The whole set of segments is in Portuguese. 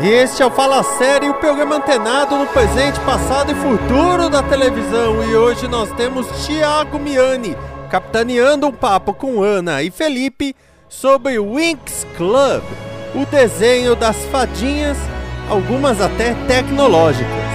Este é o Fala Série, o programa antenado no presente, passado e futuro da televisão. E hoje nós temos Thiago Miani capitaneando um papo com Ana e Felipe sobre Winx Club, o desenho das fadinhas, algumas até tecnológicas.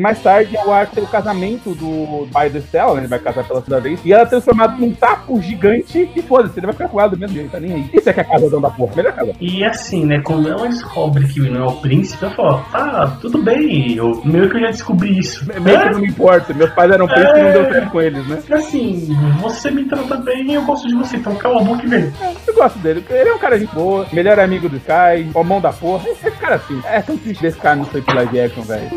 Mais tarde é o arco casamento do pai da Stella, né? Ele vai casar pela segunda vez. E ela é transformada num taco gigante e foda-se, ele vai ficar com ela do mesmo jeito, tá nem aí. Isso é que é a casadão da porra, melhor casa. E assim, né, quando ela descobre que não é o príncipe, ela fala, tá, tudo bem, eu meio que eu já descobri isso. Meio que não me importa, meus pais eram príncipes e não deu certo com eles, né? É, assim, você me trata bem e eu gosto de você, então cala a boca e vem. Eu gosto dele, ele é um cara de boa, melhor amigo do Sky, o mão da porra. Esse cara assim, é tão triste desse cara não foi pro live action, velho.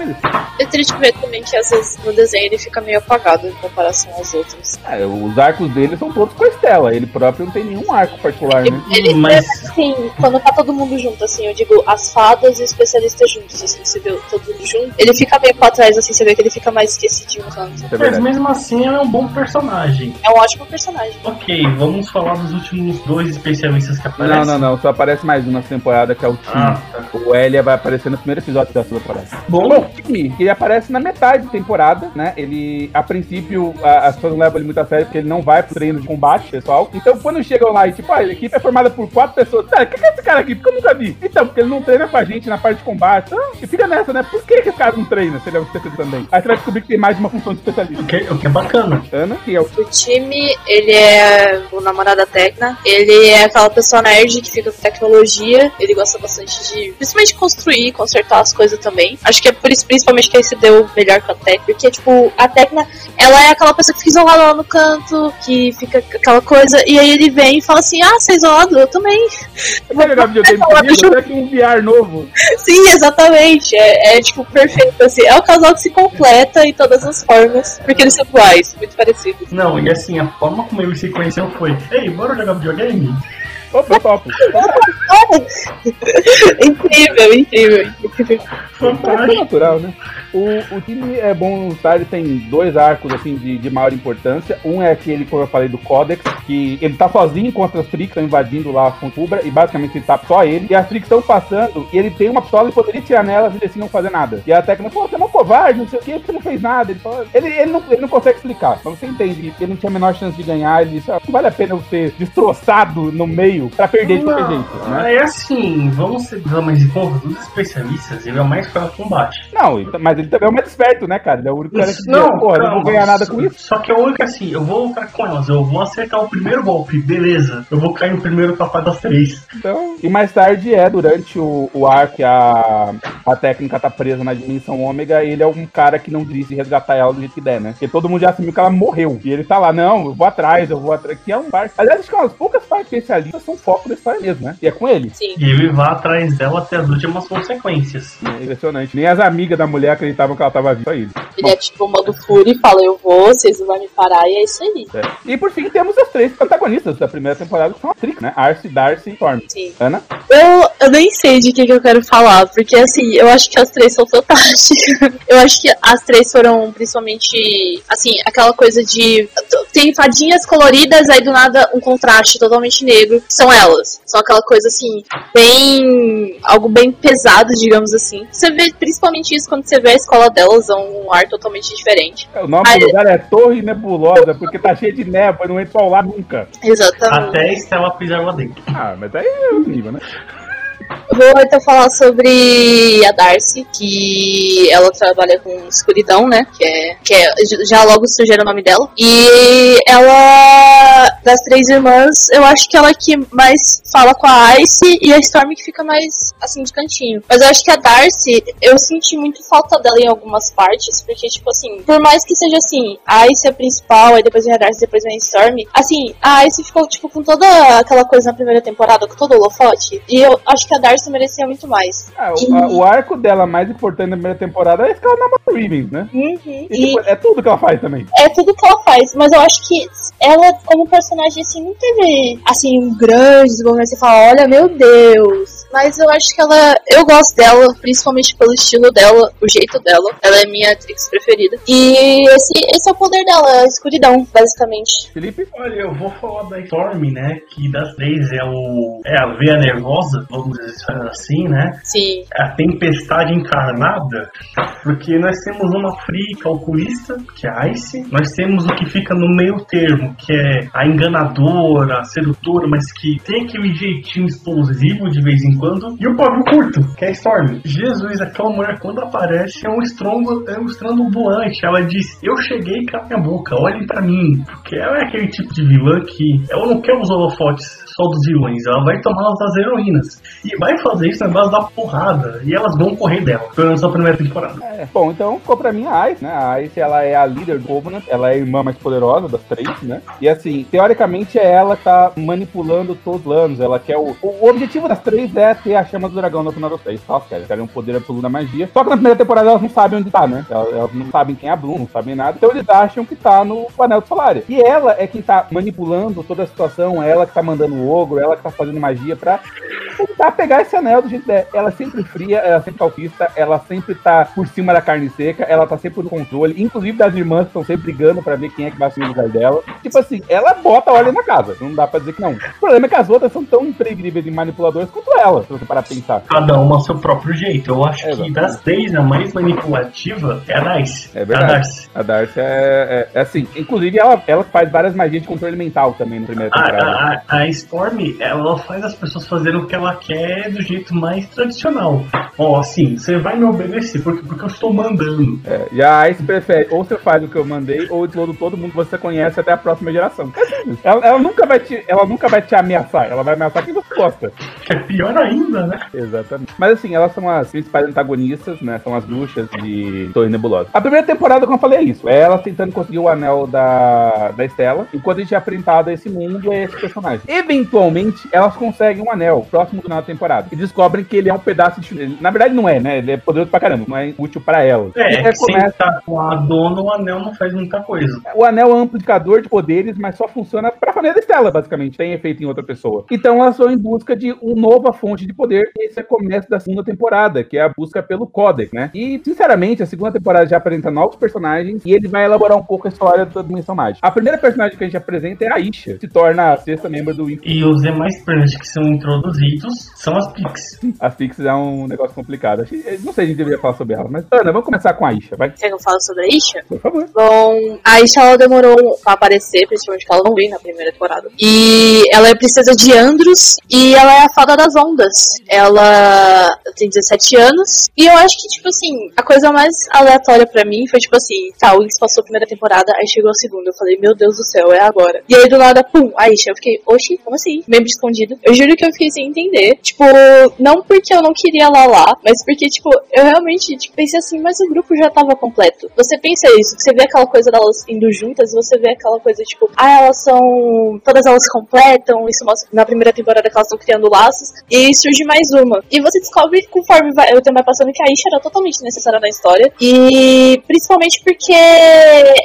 É triste ver também que às vezes no desenho ele fica meio apagado em comparação aos outros. É, os arcos dele são todos com a Estela, ele próprio não tem nenhum arco particular, né? Ele Mas- é assim, quando tá todo mundo junto, assim, eu digo as fadas e os especialistas juntos, assim, você vê todo mundo junto. Ele fica meio pra trás, assim, você vê que ele fica mais esquecidinho no canto. É Mas mesmo assim ela é um bom personagem. É um ótimo personagem. Ok, vamos falar dos últimos dois especialistas que aparecem. Não, não, não, só aparece mais um nessa temporada que é o Tim. Ah, tá. O Elia vai aparecer no primeiro episódio da sua temporada. Bom, Bom, o Timmy, ele aparece na metade da temporada, né? Ele, a princípio, a- as pessoas não levam ele muito a sério porque ele não vai pro treino de combate, pessoal. Então, quando chegam lá e, tipo, ah, a equipe é formada por quatro pessoas. Cara, o que que é esse cara aqui? Porque eu nunca vi. Então, porque ele não treina com a gente na parte de combate. Ah, e fica nessa, né? Por que, que esse cara não treina se ele é um especialista também? Aí você vai descobrir que tem mais de uma função de especialista. o que, o que é bacana. Ana, que é o O time, ele é o namorado da Tecna. Ele é aquela pessoa nerd que fica com tecnologia. Ele gosta bastante de, principalmente, construir, consertar as coisas também. Acho que é por isso, principalmente, que ele se deu melhor com a Tecna. Porque, tipo, a Tecna, ela é aquela pessoa que fica isolada lá no canto, que fica aquela coisa. E aí ele vem e fala assim: Ah, você é isolado? Eu também. Eu Vai jogar videogame comigo? que um VR novo? Sim, exatamente. É, é, tipo perfeito. Assim. É o casal que se completa em todas as formas. Porque eles são iguais, muito parecidos. Não, e assim, a forma como eles se conheceram foi, ei, bora jogar videogame? Opa, eu topo. incrível, incrível, incrível. É Fantástico. natural, né? O, o time é bom notar, ele tem dois arcos assim de, de maior importância. Um é aquele, como eu falei, do Codex, que ele tá sozinho contra as Freaks, estão invadindo lá a Fontubra, e basicamente ele tá só ele. E as Freaks estão passando, e ele tem uma pistola e poderia tirar nelas e assim não fazer nada. E a Tecna, pô, você é um covarde, não sei o que, você não fez nada. Ele, fala, ele, ele, não, ele não consegue explicar, mas você entende que ele não tinha a menor chance de ganhar. Ele disse, ah, não vale a pena eu ser destroçado no meio pra perder de qualquer jeito, né? É assim, vamos ser mas de conta, dos especialistas, ele é o mais no combate. Não, mas ele também é o mais esperto, né, cara? Ele é o único cara que diz, Não, porra, eu não vou ganhar nada com isso. Só que é o único assim, eu vou lutar com elas, eu vou acertar o primeiro golpe, beleza. Eu vou cair no primeiro papai das três. Então, e mais tarde é durante o, o arco que a, a técnica tá presa na dimensão ômega, ele é um cara que não desiste de resgatar ela do jeito que der, né? Porque todo mundo já assumiu que ela morreu. E ele tá lá, não, eu vou atrás, eu vou atrás. Que é um parque. Aliás, acho que umas poucas partes especialistas são foco da história mesmo, né? E é com ele. Sim. E ele vai atrás dela até as últimas consequências. É impressionante. Nem as amigas da mulher acreditavam que ela tava viva. Ele. Ele é tipo o modo Fury e fala: Eu vou, vocês não vão me parar, e é isso aí. É. E por fim, temos as três protagonistas da primeira temporada, que são a Trix, né? Arce, Darcy e Storm. Sim. Ana? Eu, eu nem sei de que, que eu quero falar, porque assim, eu acho que as três são fantásticas. Eu acho que as três foram principalmente, assim, aquela coisa de. Tem fadinhas coloridas, aí do nada um contraste totalmente negro. São elas. São aquela coisa assim, bem. algo bem pesado, digamos assim. Você vê principalmente isso quando você vê a escola delas, é um ar totalmente diferente. O nome Ai, do lugar é Torre Nebulosa, porque tá cheio de névoa e não entra ao lá nunca. Exatamente. Até a Estela pisar lá dentro. Ah, mas aí é outro nível, né? Vou então falar sobre a Darcy, que ela trabalha com escuridão, né? Que é, que é já logo sugere o nome dela. E ela, das três irmãs, eu acho que ela é que mais fala com a Ice e a Storm que fica mais assim de cantinho. Mas eu acho que a Darcy, eu senti muito falta dela em algumas partes, porque, tipo assim, por mais que seja assim, a Ice é a principal, aí depois vem a Darcy, depois vem a Storm, assim, a Ice ficou, tipo, com toda aquela coisa na primeira temporada, com todo o holofote, e eu acho que a Darcy merecia muito mais. Ah, o, a- o arco dela mais importante na primeira temporada é que ela namora o Riven, né? Uhum. E, E é tudo que ela faz também. é tudo que ela faz, mas eu acho que ela, como personagem, assim, não teve, assim, um grande desenvolvimento. Você fala, olha, meu Deus. Mas eu acho que ela. Eu gosto dela, principalmente pelo estilo dela, o jeito dela. Ela é minha atriz preferida. E esse, esse é o poder dela, a escuridão, basicamente. Felipe? Olha, eu vou falar da Storm, né? Que das três é o. É a veia nervosa, vamos dizer assim, né? Sim. a tempestade encarnada, porque nós temos uma fria calculista, que é a Ice, nós temos o que fica no meio termo, que é a enganadora, a sedutora, mas que tem aquele jeitinho explosivo de vez em quando, e o pavio curto, que é Storm. Jesus, aquela mulher quando aparece é um estrondo, é um estrondo ambulante, ela diz, eu cheguei com a minha boca, olhem pra mim, porque ela é aquele tipo de vilã que ela não quer os holofotes só dos vilões, ela vai tomar as das heroínas. E vai fazer isso na base da porrada. E elas vão correr dela, pelo menos na primeira temporada. É, bom, então ficou pra mim a Ice, né? A Ice, ela é a líder do Covenant, ela é a irmã mais poderosa das três, né? E assim, teoricamente é ela que tá manipulando todos os planos, ela quer o... O objetivo das três é ter a chama do dragão no final das três, só que querem um poder absoluto da magia. Só que na primeira temporada elas não sabem onde tá, né? Elas, elas não sabem quem é a Bloom, não sabem nada, então eles acham que tá no anel do Solária. E ela é quem tá manipulando toda a situação, ela que tá mandando o ogro, ela que tá fazendo magia pra tentar pegar esse anel do jeito dela. Ela é sempre fria, ela é sempre calcista, ela sempre tá por cima da carne seca, ela tá sempre no controle, inclusive das irmãs que estão sempre brigando pra ver quem é que vai assumir o lugar dela. Tipo assim, ela bota a ordem na casa, não dá pra dizer que não. O problema é que as outras são tão imprevisíveis e manipuladoras quanto ela, se você parar pra pensar. Cada uma ao seu próprio jeito. Eu acho que Exatamente. das três, a mais manipulativa é a Darcy. É a verdade. Darcy. A Darcy é, é- é assim, inclusive ela, ela faz várias magias de controle mental também na primeira A, temporada. a, a Storm, ela faz as pessoas fazerem o que ela quer do jeito mais tradicional. Ó, assim, você vai me obedecer porque, porque eu estou mandando. É, e a Ice prefere, ou você faz o que eu mandei, ou explodo todo mundo que você conhece até a próxima geração. É. Ela, ela nunca vai te, ela nunca vai te ameaçar, ela vai ameaçar quem você gosta. Que é pior ainda, né? Exatamente. Mas assim, elas são as principais antagonistas, né? São as bruxas de Torre Nebulosa. A primeira temporada, como eu falei, é isso. É elas tentando conseguir o anel da, da Estela, enquanto a gente é apresentado a esse mundo e a esse personagem. Eventualmente, elas conseguem um anel, próximo do final da temporada. E descobrem que ele é um pedaço de... Na verdade, não é, né? Ele é poderoso pra caramba, não é útil pra elas. É, E sem começa- estar com a dona, o anel não faz muita coisa. o anel é um amplificador de poderes, mas só funciona pra família da Estela, basicamente. Tem efeito em outra pessoa. Então elas vão em busca de uma nova fonte de poder. E esse é o começo da segunda temporada, que é a busca pelo Codex, né? E, sinceramente, a segunda temporada já apresenta novos personagens e ele vai elaborar um pouco a história da Dimensão Mágica. A primeira personagem que a gente apresenta é a Isha, que se torna a sexta membro do. E os demais personagens que são introduzidos são as Pix. A Fix é um negócio complicado. Acho que- Não sei se a gente deveria falar sobre ela, mas Ana, vamos começar com a Isha, vai? Quer que eu fale sobre a Isha? Por favor. Bom, a Isha ela demorou pra aparecer, principalmente porque ela não veio na primeira temporada. E ela é princesa de Andros e ela é a fada das ondas. Ela tem 17 anos. E eu acho que, tipo assim, a coisa mais aleatória pra mim foi, tipo assim, tá, o Wings passou a primeira temporada, aí chegou a segunda. Eu falei, meu Deus do céu, é agora. E aí do nada, pum, a Isha. Eu fiquei, oxi, como assim? Membro escondido. Eu juro que eu fiquei sem entender. Tipo, não porque eu não queria ela lá, mas porque, tipo, eu realmente tipo, pensei assim, mas o grupo já tava completo. Você pensa isso, você vê aquela coisa delas indo juntas, você vê aquela coisa, tipo, ah, elas são. Todas elas completam, isso mostra na primeira temporada que elas estão criando laços, e surge mais uma. E você descobre, conforme vai, o tempo vai passando, que a Isha era totalmente necessária na história. E principalmente porque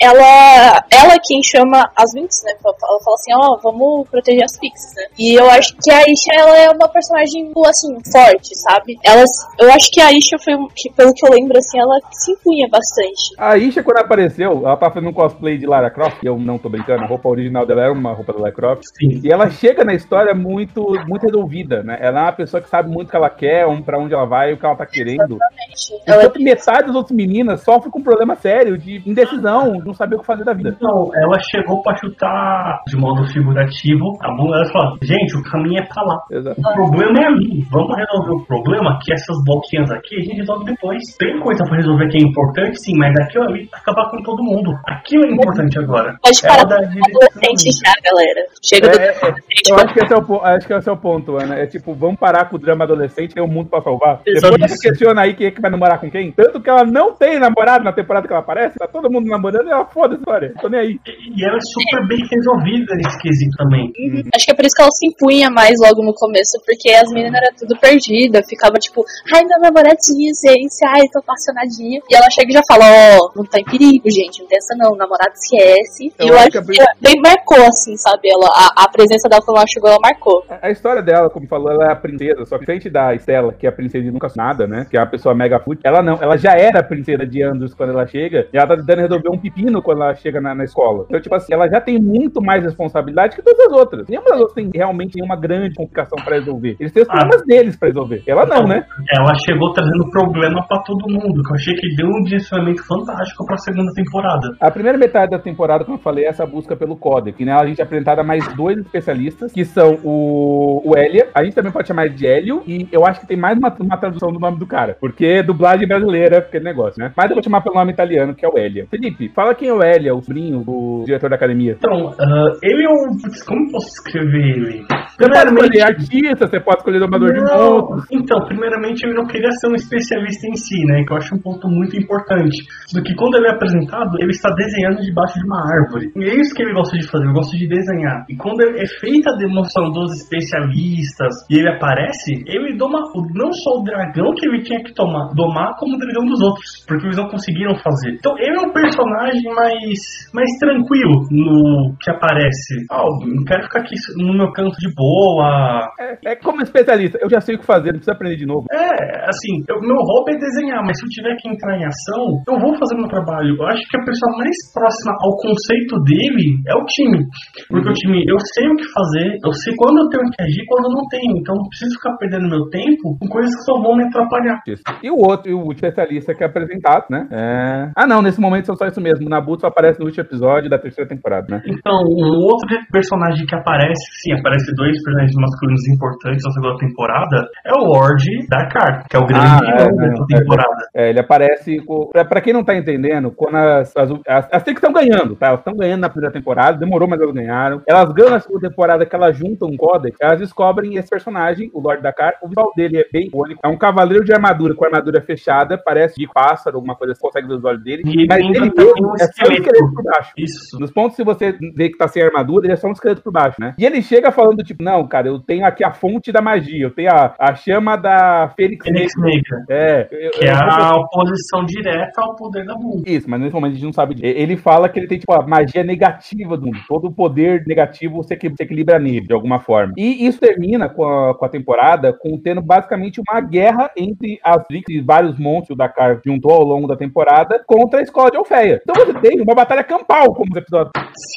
ela. Ela é quem chama as Winx, né? Ela fala assim, ó, vamos proteger as Pixies, né? E eu acho que a Isha, ela é uma personagem, assim, forte, sabe? Ela, eu acho que a Isha foi, que, pelo que eu lembro, assim, ela se impunha bastante. A Isha, quando apareceu, ela tá fazendo um cosplay de Lara Croft, e eu não tô brincando, a roupa original dela era uma roupa da Lara Croft. Sim. E ela chega na história muito, muito resolvida, né? Ela é uma pessoa que sabe muito o que ela quer, um pra onde ela vai, o que ela tá querendo. Exatamente. Ela Enquanto metade das outras meninas sofre com um problema sério de indecisão, de não saber o que fazer da vida. Então, ela chegou pra chutar de modo figurativo a bunda ela falou: gente, o caminho é pra lá. Exato. O problema é ali. Vamos resolver o problema, que essas bloquinhas aqui a gente resolve depois. Tem coisa pra resolver que é importante, sim, mas aquilo ali vai acabar com todo mundo. Aquilo é importante agora. Pode parar de direção adolescente já, galera. Chega do É, é, eu acho que, esse é o, acho que esse é o ponto, Ana. É tipo, vamos parar com o drama adolescente, tem um mundo pra salvar. Exato. Depois você questiona aí quem é que vai namorar com quem. Tanto que ela não tem namorado na temporada que ela aparece, tá todo mundo namorando e ela foda a história. Tô nem aí. E ela é super bem resolvida nesse quesito também. Acho que é por isso que ela se impunha mais logo no começo, porque as meninas eram tudo perdidas, ficava tipo, ai, meu namoradinho, gente, ai, tô apaixonadinha. E ela chega e já fala, ó, não tá em perigo, gente, não tem essa não, o namorado esquece. Eu e eu acho que que bem marcou, assim, sabe? Ela, a, a presença dela quando ela chegou, ela marcou. A história dela, como falou, ela é a princesa, só que frente da Estela, que é a princesa de nunca nada, né? Que é uma pessoa mega fútil. Ela não, ela já era a princesa de Andros quando ela chega, e ela tá tentando resolver um pepino quando ela chega na, na escola. Então, tipo assim, ela já tem muito mais responsabilidade que todas as outras. Nenhuma das outras tem realmente nenhuma grande complicação pra resolver. Eles têm os Ah. problemas deles pra resolver. Ela não, né? Ela chegou trazendo problema pra todo mundo, que eu achei que deu um direcionamento fantástico pra segunda temporada. A primeira metade da temporada, como eu falei, é essa busca pelo Codec, né? A gente é apresentado a mais dois especialistas, que são o, o Elia, a gente também pode chamar de Hélio, e eu acho que tem mais uma, uma tradução do nome do cara, porque é dublagem brasileira, aquele negócio, né? Mas eu vou chamar pelo nome italiano, que é o Elia. Felipe, fala quem é o Elia, o sobrinho do diretor da academia. Então, ah, ele é um. Como eu posso escrever ele? Escolher artista, você pode escolher domador de Não. monstros. Então, primeiramente, ele não queria ser um especialista em si, né? Que eu acho um ponto muito importante. Do que quando ele é apresentado, ele está desenhando debaixo de uma árvore. E é isso que ele gosta de fazer, ele gosta de desenhar. E quando é feita a demonstração dos especialistas e ele aparece, ele doma não só o dragão que ele tinha que tomar, domar, como o dragão dos outros. Porque eles não conseguiram fazer. Então, ele é um personagem mais, mais tranquilo no que aparece. Ah, eu não quero ficar aqui no meu canto de boa, É, é como especialista, eu já sei o que fazer, não precisa aprender de novo. é, assim, o meu hobby é desenhar, mas se eu tiver que entrar em ação, eu vou fazer meu trabalho. Eu acho que a pessoa mais próxima ao conceito dele é o time. Porque o time, eu sei o que fazer, eu sei quando eu tenho que agir e quando eu não tenho. Então não preciso ficar perdendo meu tempo com coisas que só vão me atrapalhar. Isso. E o outro, e o especialista que é apresentado, né? É... Ah, não, nesse momento são só isso mesmo. O Nabuto só aparece no último episódio da terceira temporada, né? Então, um outro personagem que aparece, sim, aparece dois personagens masculinos importantes na segunda temporada, é o Ward Dakar, que é o grande Ah, vilão é, dessa temporada. É, ele aparece. Pra, quem não tá entendendo, quando as. As, as, as Trix estão ganhando, tá? Elas estão ganhando na primeira temporada, demorou, mas elas ganharam. Elas ganham na segunda temporada que elas juntam um códex, elas descobrem esse personagem, o Lord Dakar. O visual dele é bem icônico. É um cavaleiro de armadura com armadura fechada, parece de pássaro, alguma coisa, você consegue ver os olhos dele. E mas ele tem mesmo um é só um esqueleto por baixo. Isso. Nos pontos, se você vê que tá sem armadura, ele é só um esqueleto por baixo, né? E ele chega falando, tipo, não, cara, eu tenho aqui a fonte da magia, eu tenho a, a chama da Fênix Phoenix Negra. Maker. É, eu- Que é eu- a oposição direta ao poder da Boom. Isso, mas nesse momento a gente não sabe disso. Ele fala que ele tem, tipo, a magia negativa do mundo. Todo o poder negativo você se equilibra nele, de alguma forma. E isso termina com a, com a temporada com tendo basicamente uma guerra entre as Trix e vários monstros da Car juntou ao longo da temporada contra a escola de Alfeia. Então você tem uma batalha campal, como os episódios.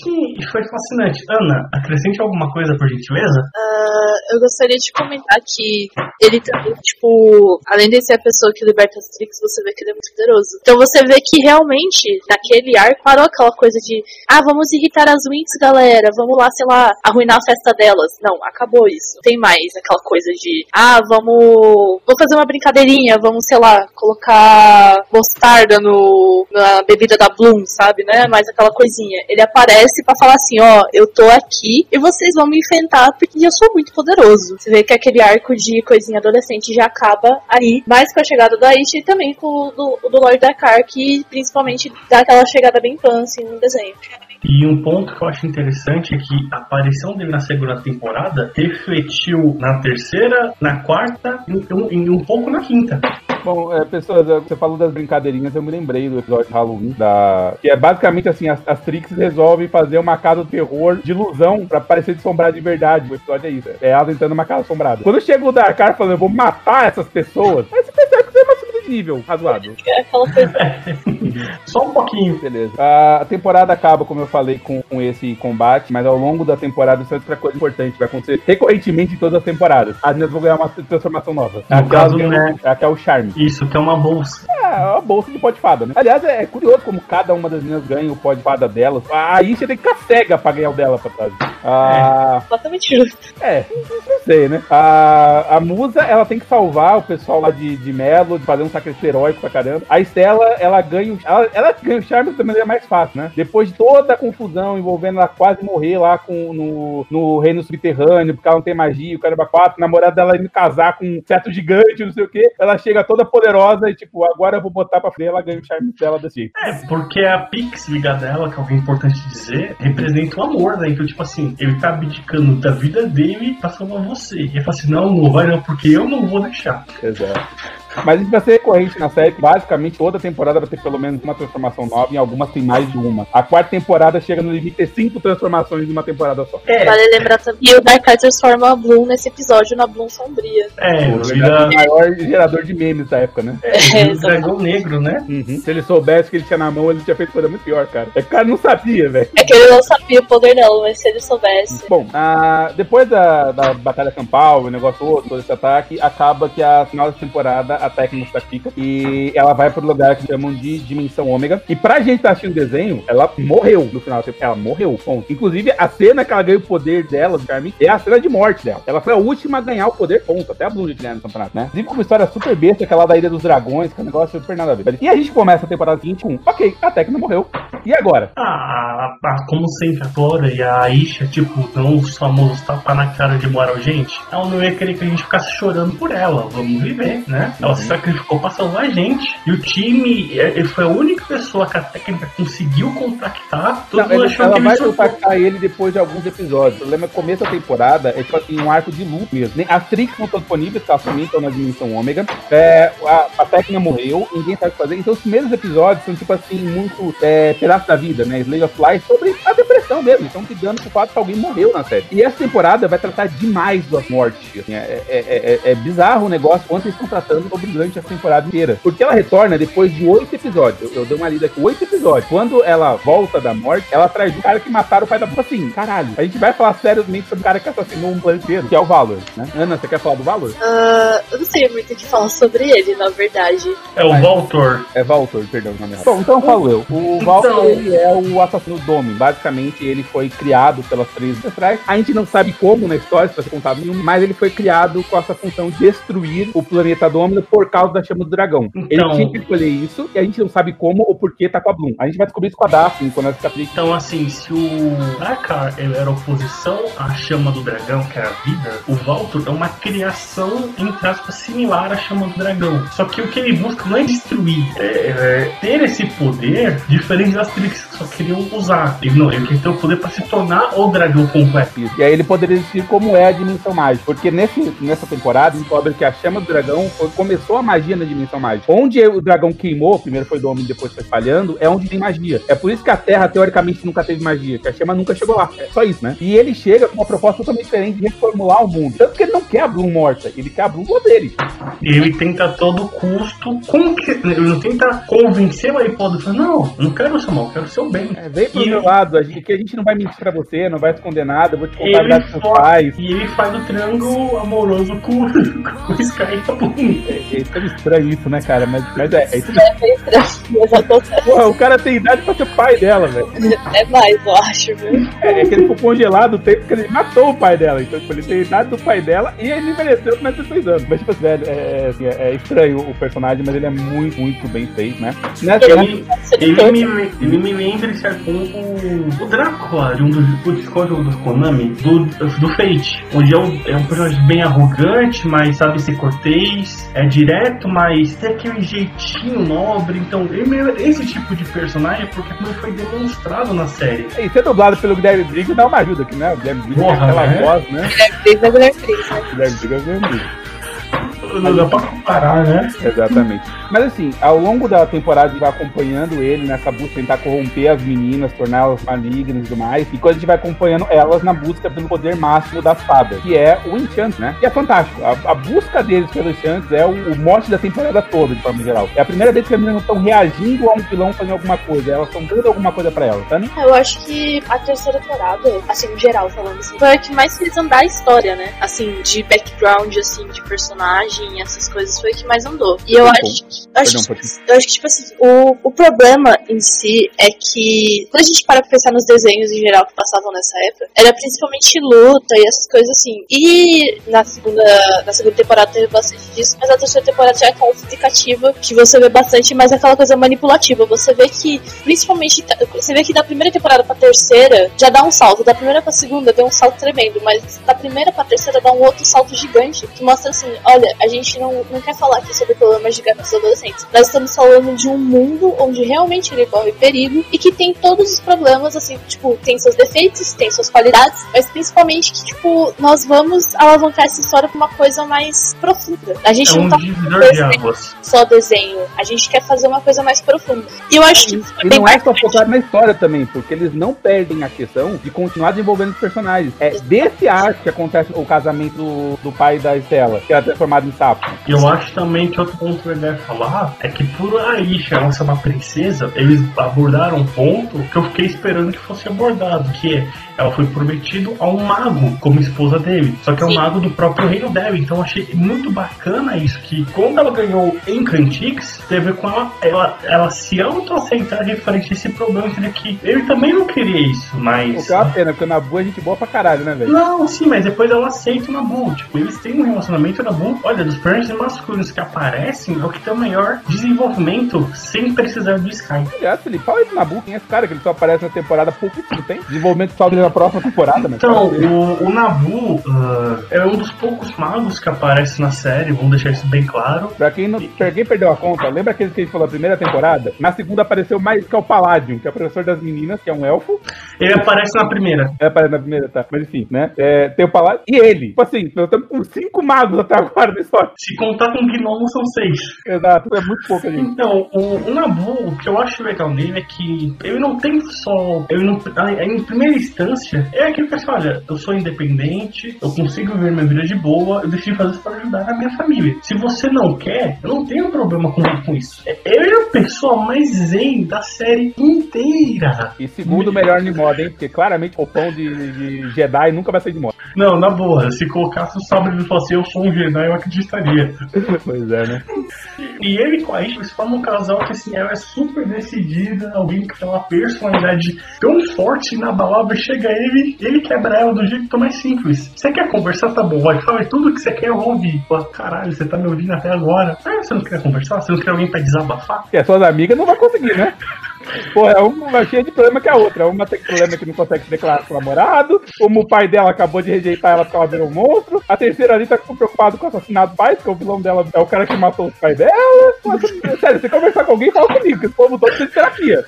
Sim, e foi fascinante. Ana, acrescente alguma coisa, por gentileza? Ah, eu gostaria de comentar que ele também, tipo, além de ser a pessoa que liberta as tricks, você vê que ele é muito poderoso. Então você vê que realmente, naquele ar, parou aquela coisa de, ah, vamos irritar as Winx, galera, vamos lá, sei lá, arruinar a festa delas. Não, acabou isso. Não tem mais aquela coisa de, ah, vamos, vamos fazer uma brincadeirinha, vamos, sei lá, colocar mostarda no, na bebida da Bloom, sabe, né? Mais aquela coisinha. Ele aparece pra falar assim, ó, eu tô aqui e vocês vão me enfrentar porque eu sou muito poderoso. Você vê que aquele arco de coisinha adolescente já acaba aí, mais com a chegada da Ishi e também com o do, do Lord Dakar, que principalmente dá aquela chegada bem pan, assim, no desenho. E um ponto que eu acho interessante é que a aparição dele na segunda temporada refletiu na terceira, na quarta e um, e um pouco na quinta. Bom, é, pessoas, você falou das brincadeirinhas, eu me lembrei do episódio de Halloween, da... que é basicamente assim, as, as Trix resolvem fazer uma casa do terror de ilusão pra parecer de sombrar de verdade. O episódio é isso, é elas entrando numa casa assombrada. Quando chega o Darkar falando, eu vou matar essas pessoas, aí você percebe que de nível razoável. É. Só um pouquinho. Beleza. A temporada acaba, como eu falei, com, com esse combate, mas ao longo da temporada isso é outra coisa importante. Vai acontecer recorrentemente em todas as temporadas. As meninas vão ganhar uma transformação nova. No Aquela caso, que é o- né? é o charme. Isso que é uma bolsa. É, uma bolsa de pó de fada, né? Aliás, é curioso como cada uma das meninas ganha o pó de fada delas. Aí você tem que ficar cega pra ganhar o dela pra trás. Ah, Completamente justo. é, não sei, né? A, a Musa, ela tem que salvar o pessoal lá de, de Melo, de fazer um sacrifício heróico pra caramba. A Estela, ela ganha o, ela, ela ganha o charme da maneira mais fácil, né? Depois de toda a confusão envolvendo ela quase morrer lá com, no, no reino subterrâneo, porque ela não tem magia, o caramba 4, a namorada dela indo casar com um certo gigante, não sei o quê. Ela chega toda poderosa e, tipo, agora eu vou botar pra frente, ela ganha o charme dela desse jeito. É, porque a Pixie dela, que é algo importante dizer, representa o amor, né? Então, tipo assim, ele tá abdicando da vida dele pra salvar você. E ele fala assim, não, não vai não, porque eu não vou deixar. Exato. Mas isso vai ser recorrente na série, que basicamente toda temporada vai ter pelo menos uma transformação nova, e algumas tem mais de uma. A quarta temporada chega no limite de ter cinco transformações em uma temporada só. É, Vale lembrar também. E o Darkrai transforma a Bloom nesse episódio na Bloom sombria. é, O vira, maior gerador de memes da época, né? é, o dragão negro, né? Uhum. Se ele soubesse que ele tinha na mão, ele tinha feito coisa muito pior, cara. É que o cara não sabia, velho. É que ele não sabia o poder dela, mas se ele soubesse. Bom, ah, depois da, da Batalha Campal, o negócio todo, todo esse ataque, acaba que a final da temporada a Tecno sacrifica e ela vai pro lugar que chamam de Dimensão Ômega. E pra gente tá assistindo o desenho, ela morreu no final da temporada. Ela morreu, ponto. Inclusive, a cena que ela ganha o poder dela, do Carmen, é a cena de morte dela. Ela foi a última a ganhar o poder, ponto. Até a Blue tinha no campeonato, né? Inclusive com uma história super besta, aquela da Ilha dos Dragões, que é um negócio super nada a ver. E a gente começa a temporada seguinte com, ok, a Tecno morreu. E agora? Ah, como sempre, a Flora e a Isha, tipo, dão os famosos tapa na cara de moral, gente. Ela não ia querer que a gente ficasse chorando por ela. Vamos viver, né? Ela se sacrificou pra salvar a gente. E o time é, ele foi a única pessoa que a técnica conseguiu contactar. Todo Não, mundo achou ela que ele vai contactar ele depois de alguns episódios. O problema é que começo da temporada é tipo assim, um arco de luto mesmo. As Trix não estão disponíveis, elas também estão na dimensão ômega. É, a, a Tecna morreu, ninguém sabe o que fazer. Então os primeiros episódios são tipo assim, muito é, pedaço da vida, né? Slay of Life sobre a depressão mesmo. Estão lidando com o fato que alguém morreu na série. E essa temporada vai tratar demais das mortes. assim, é, é- é- é- é bizarro o negócio quanto eles estão tratando sobre durante a temporada inteira. Porque ela retorna depois de oito episódios. Eu, eu dei uma lida aqui, oito episódios. Quando ela volta da morte, ela traz o cara que mataram o pai da puta assim, caralho. A gente vai falar seriamente sobre o cara que assassinou um planeta inteiro, que é o Valor, né? Ana, você quer falar do Valor? Ah, eu não sei muito o que falar sobre ele, na verdade. É o Voltor. É Valtor, perdão, nome errado. Bom, então eu falo eu. O Valtor, Então- ele é o assassino do Domin. Basicamente, ele foi criado pelas três ancestrais. A gente não sabe como na história, se vai ser contado nenhum, mas ele foi criado com essa função de destruir o planeta Domino por causa da chama do dragão. Então- Ele tinha que escolher isso, e a gente não sabe como ou por que tá com a Bloom. A gente vai descobrir isso com a Daphne, quando ela fica triste. Então, assim, se o ele era oposição à chama do dragão, que é a vida, o Voltor é uma criação, entre aspas, similar à chama do dragão. Só que o que ele busca não é destruir, é, é ter esse poder diferente das Trix que só queriam usar. Ele não, ele quer ter o poder para se tornar o dragão completo. E aí ele poderia decidir como é a dimensão mágica. Porque nesse, nessa temporada, descobre que a chama do dragão foi- começou a magia na dimensão mágica. Onde o dragão queimou, primeiro foi Domino, depois foi falhando, é onde tem magia. É por isso que a Terra, teoricamente, nunca teve magia, que a chama nunca chegou lá. É só isso, né? E ele chega com uma proposta totalmente diferente de reformular o mundo. Tanto que ele não quer a Bloom morta, ele quer a Bloom dele. Ele tenta a todo custo, com que, ele não tenta convencer o e falar, não, não quero o seu mal, quero o seu bem. É, vem pro E- meu lado, a gente, que a gente não vai mentir pra você, não vai esconder nada, eu vou te contar a Ele verdade dos seus for- pais. E ele faz o triângulo amoroso com, com o Sky e a Bloom. É tão estranho isso, né, cara? Mas, mas é, é É bem estranho. Porra, o cara tem idade pra ser pai dela, velho. É mais, eu acho, viu? É, é que ele ficou congelado o tempo que ele matou o pai dela. Então, tipo, ele tem a idade do pai dela e ele envelheceu com mais de 16 anos. Mas, tipo, assim, velho, é, assim, é- é estranho o personagem, mas ele é muito, muito bem feito, né? Nessa, Ele, ele, me, ele me lembra, de certo ponto, o Drácula, de um dos do Discord do Konami, do, do Fate, onde é um, é um personagem bem arrogante, mas sabe ser cortês, é direto, mas tem aquele jeitinho nobre. Então, esse tipo de personagem, porque como ele foi demonstrado na série. E ser dublado pelo Guilherme Briggs dá uma ajuda aqui, né? O Guilherme Briggs Porra, aquela né? voz, né? Desde a mulher Cris, né? O Guilherme Briggs é o Guilherme Briggs. Não dá pra comparar, né? Exatamente. Mas assim, ao longo da temporada a gente vai acompanhando ele nessa busca de tentar corromper as meninas, torná-las malignas e tudo mais. E quando a gente vai acompanhando elas na busca pelo poder máximo das fadas, que é o Enchant, né? Que é fantástico. A, a busca deles pelo Enchant é o, o mote da temporada toda, de forma geral. É a primeira vez que as meninas estão reagindo a um vilão fazendo alguma coisa. Elas estão dando alguma coisa pra elas, tá? né? Eu acho que a terceira temporada, assim, no geral falando assim, foi a que mais fez andar a história, né? Assim, de background, assim, de personagem, essas coisas, foi a que mais andou. E eu Tá acho, acho, que, eu acho que, tipo assim, o, o problema em si é que, quando a gente para pra pensar nos desenhos em geral que passavam nessa época, era principalmente luta e essas coisas assim. E na segunda, na segunda temporada teve bastante disso, mas a terceira temporada já é aquela explicativa que você vê bastante, mas é aquela coisa manipulativa. Você vê que, principalmente, você vê que da primeira temporada pra terceira já dá um salto, da primeira pra segunda deu um salto tremendo, mas da primeira pra terceira dá um outro salto gigante que mostra assim: olha, a gente não, não quer falar aqui sobre problemas gigantes dos adolescentes. Nós estamos falando de um mundo onde realmente ele corre perigo e que tem todos os problemas, assim, tipo, tem seus defeitos, tem suas qualidades, mas principalmente que, tipo, nós vamos alavancar essa história pra uma coisa mais profunda. A gente É não um tá divisor de águas. só desenho, a gente quer fazer uma coisa mais profunda. E eu acho que E não é só focado na história também, porque eles não perdem a questão de continuar desenvolvendo os personagens. É desse arco que acontece o casamento do, do pai da Estela, que é transformado em sapo. E eu acho também que outro ponto que ele deve falar é que por Aisha ela ser uma princesa, eles abordaram um ponto que eu fiquei esperando que fosse abordado, que é ela foi prometido a um mago como esposa dele. Só que é um Sim. mago do próprio reino dela. Então eu achei muito bacana isso, que quando ela ganhou Encantix, teve com ela, ela, ela se auto-aceitar referente a esse problema que ele também não queria isso, O mas. que é uma pena, porque o Nabu é gente boa pra caralho, né, velho? Não, sim, mas depois ela aceita o Nabu. Tipo, eles têm um relacionamento Nabu. Olha, dos personagens masculinos que aparecem, é o que tem o maior desenvolvimento sem precisar do Sky. Aliás, Felipe, fala aí do Nabu, quem é esse cara que ele só aparece na temporada pouquíssimo, tem? Desenvolvimento só dele na próxima temporada, né? Então, o, o Nabu ah, é um dos poucos magos que aparece na série, vamos deixar isso bem claro. Pra quem, não, pra quem perdeu a conta, lembra aquele que a gente falou na primeira temporada? Na segunda apareceu mais que é o Palladium, que é o professor das meninas, que é um elfo. Ele aparece na primeira. É, aparece na primeira, tá? Mas enfim, né? É, tem o Palladium. E ele. Tipo assim, nós estamos com cinco magos até agora da Se contar com o Gnomo, são seis. Exato, é muito pouco, gente. Então, o, o Nabu, o que eu acho legal nele é que ele não tem só. Ele não, a- em primeira instância, é aquilo que eu falo, olha, eu sou independente, eu consigo viver minha vida de boa, eu decidi fazer isso para ajudar a minha família. Se você não quer, eu não tenho problema com, com isso. Ele é a pessoa mais zen da série inteira. E segundo, melhor de moda, hein? Porque claramente o pão de, de Jedi nunca vai sair de moda. Não, na boa, se colocasse o sabre e falasse eu sou um Jedi, eu acreditaria. pois é, né? E ele com a Aisha, eles formam um casal que assim, ela é super decidida, alguém que tem uma personalidade tão forte na balada, chega ele, ele quebra ela do jeito mais simples. Você quer conversar? Tá bom, vai, fala tudo que você quer, eu vou ouvir. Fala, Caralho, você tá me ouvindo até agora. Ah, você não quer conversar? Você não quer alguém pra desabafar? Porque as suas amigas não vai conseguir, né? Porra, uma vai cheia de problema que a outra. Uma tem problema que não consegue se declarar com o namorado. Uma o pai dela acabou de rejeitar ela porque ela virou um monstro. A terceira ali tá preocupado com o assassinato do pai, porque o vilão dela é o cara que matou os pais dela. Mas, sério, você conversar com alguém, fala comigo, que esse povo todo precisa de terapia.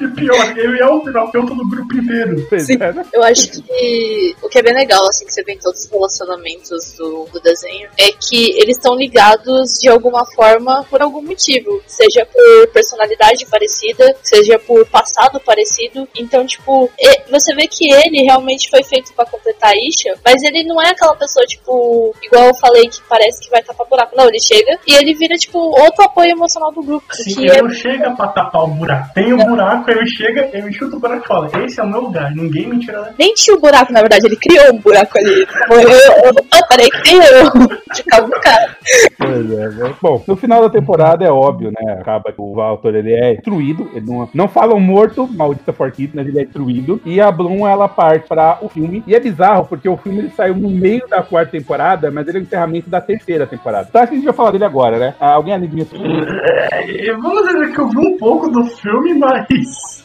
E pior, ele é o terapeuta do grupo inteiro. Sim. é, né? Eu acho que o que é bem legal, assim, que você vê em todos os relacionamentos do, do desenho, é que eles estão ligados de alguma forma por algum motivo. Seja por personalidade parecida, seja por passado parecido. Então, tipo, você vê que ele realmente foi feito pra completar a Isha, mas ele não é aquela pessoa, tipo, igual eu falei, que parece que vai tapar buraco. Não, ele chega e ele vira, tipo, outro apoio emocional do grupo. Assim, que ele é não chega pra tapar o buraco. Tem o buraco, ele chega, ele chuta o buraco e fala: Esse é o meu lugar, ninguém me tira daqui. Nem tinha o buraco, na verdade, ele criou um buraco ali. Eu, eu, eu parei que tem eu de cavucar. Pois é, né? Bom, no final da temporada é óbvio, né? Acaba que o autor ele é destruído. Ele não, não falam morto, maldita Forkit, mas ele é destruído. E a Bloom ela parte para o filme. E é bizarro, porque o filme ele saiu no meio da quarta temporada, mas ele é o encerramento da terceira temporada. Então acho que a gente vai falar dele agora, né? Ah, Alguém rapidinho. É, vamos dizer que eu vi um pouco do filme, mas.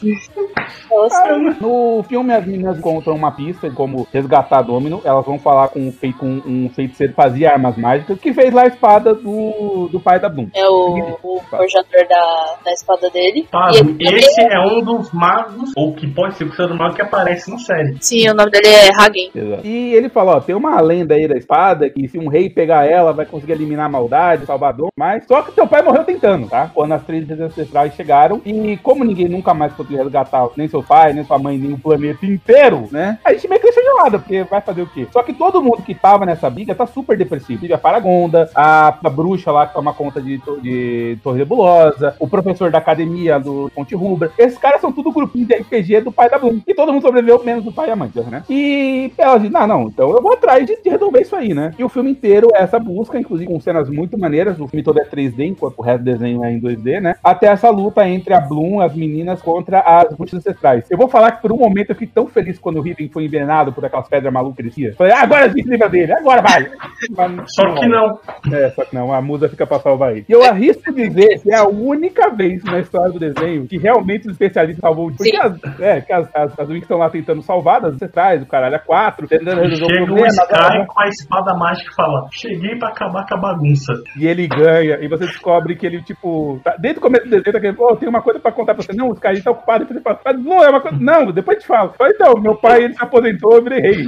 Nossa. No filme, as meninas encontram uma pista de como resgatar Domino. Elas vão falar com, um com um feiticeiro que fazia armas mágicas, que fez lá a espada do, do pai da Bloom. É o, o forjador da, da espada dele. Tá, E esse é um dos magos, ou que pode ser considerado mago que aparece na série. Sim, o nome dele é Hagen. Exato. E ele fala, ó, tem uma lenda aí da espada que se um rei pegar ela, vai conseguir eliminar a maldade, salvar Dom, mas só que teu pai morreu tentando, tá? Quando as três ancestrais chegaram, e como ninguém nunca mais conseguiu resgatar nem seu pai, nem sua mãe, nem o planeta inteiro, né? A gente meio que deixou de lado, porque vai fazer o quê? Só que todo mundo que tava nessa briga tá super depressivo. Tive a Paragonda, a, a bruxa lá que toma conta de, de Torre Nebulosa, o professor da academia do Ponte Rubra. Esses caras são tudo grupinho de RPG do pai da Bloom. E todo mundo sobreviveu, menos o pai e a mãe, né? E ela diz, não, não, então eu vou atrás de, de resolver isso aí, né? E o filme inteiro é essa busca, inclusive com cenas muito maneiras. O filme todo é 3D, enquanto o resto do desenho é em 2D, né? Até essa luta entre a Bloom, as meninas, contra as bruxas ancestrais. Eu vou falar que por um momento eu fiquei tão feliz quando o Riven foi envenenado por aquelas pedras malucas que ele tinha. Falei, ah, agora a gente livra dele, agora vai! Mas Só que não. é, só que não, a musa fica pra salvar ele. E eu arrisco dizer que é a única vez na história do desenho que realmente os especialistas salvou o. Porque Sim. as, é, que as, as, as Wings estão lá tentando salvar das ancestrais, o caralho é quatro, tentando resolver o chega o Sky com a espada mágica e fala: Cheguei pra acabar com a bagunça. E ele ganha, e você descobre que ele, tipo, tá- desde o começo do desenho, tá querendo, pô, tem uma coisa pra contar pra você. Não, o Sky tá ocupado, e você fala, "Mas não é uma coisa. Não, depois te falo. Então, meu pai, ele se aposentou, eu virei rei.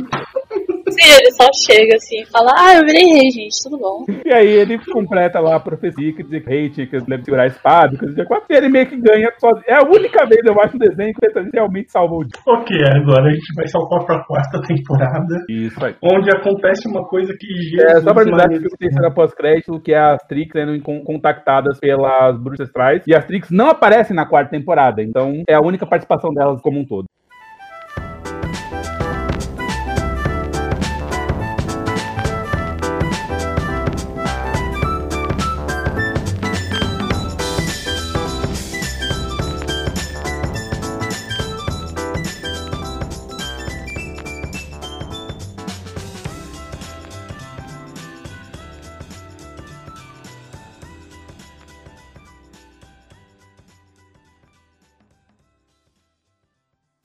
Sim, ele só chega assim e fala, ah, eu virei rei, gente, tudo bom. E aí ele completa lá a profecia que dizia que o rei tinha que deve segurar a espada, que dizia e ele meio que ganha sozinho. É a única vez, eu acho, no desenho que ele realmente salvou o dia. Ok, agora a gente vai saltar pra quarta temporada, Isso aí. onde acontece uma coisa que É, Jesus só pra avisar que tem cena pós-crédito, que é as Trix sendo con- contactadas pelas bruxas ancestrais. E as Trix não aparecem na quarta temporada, então é a única participação delas como um todo.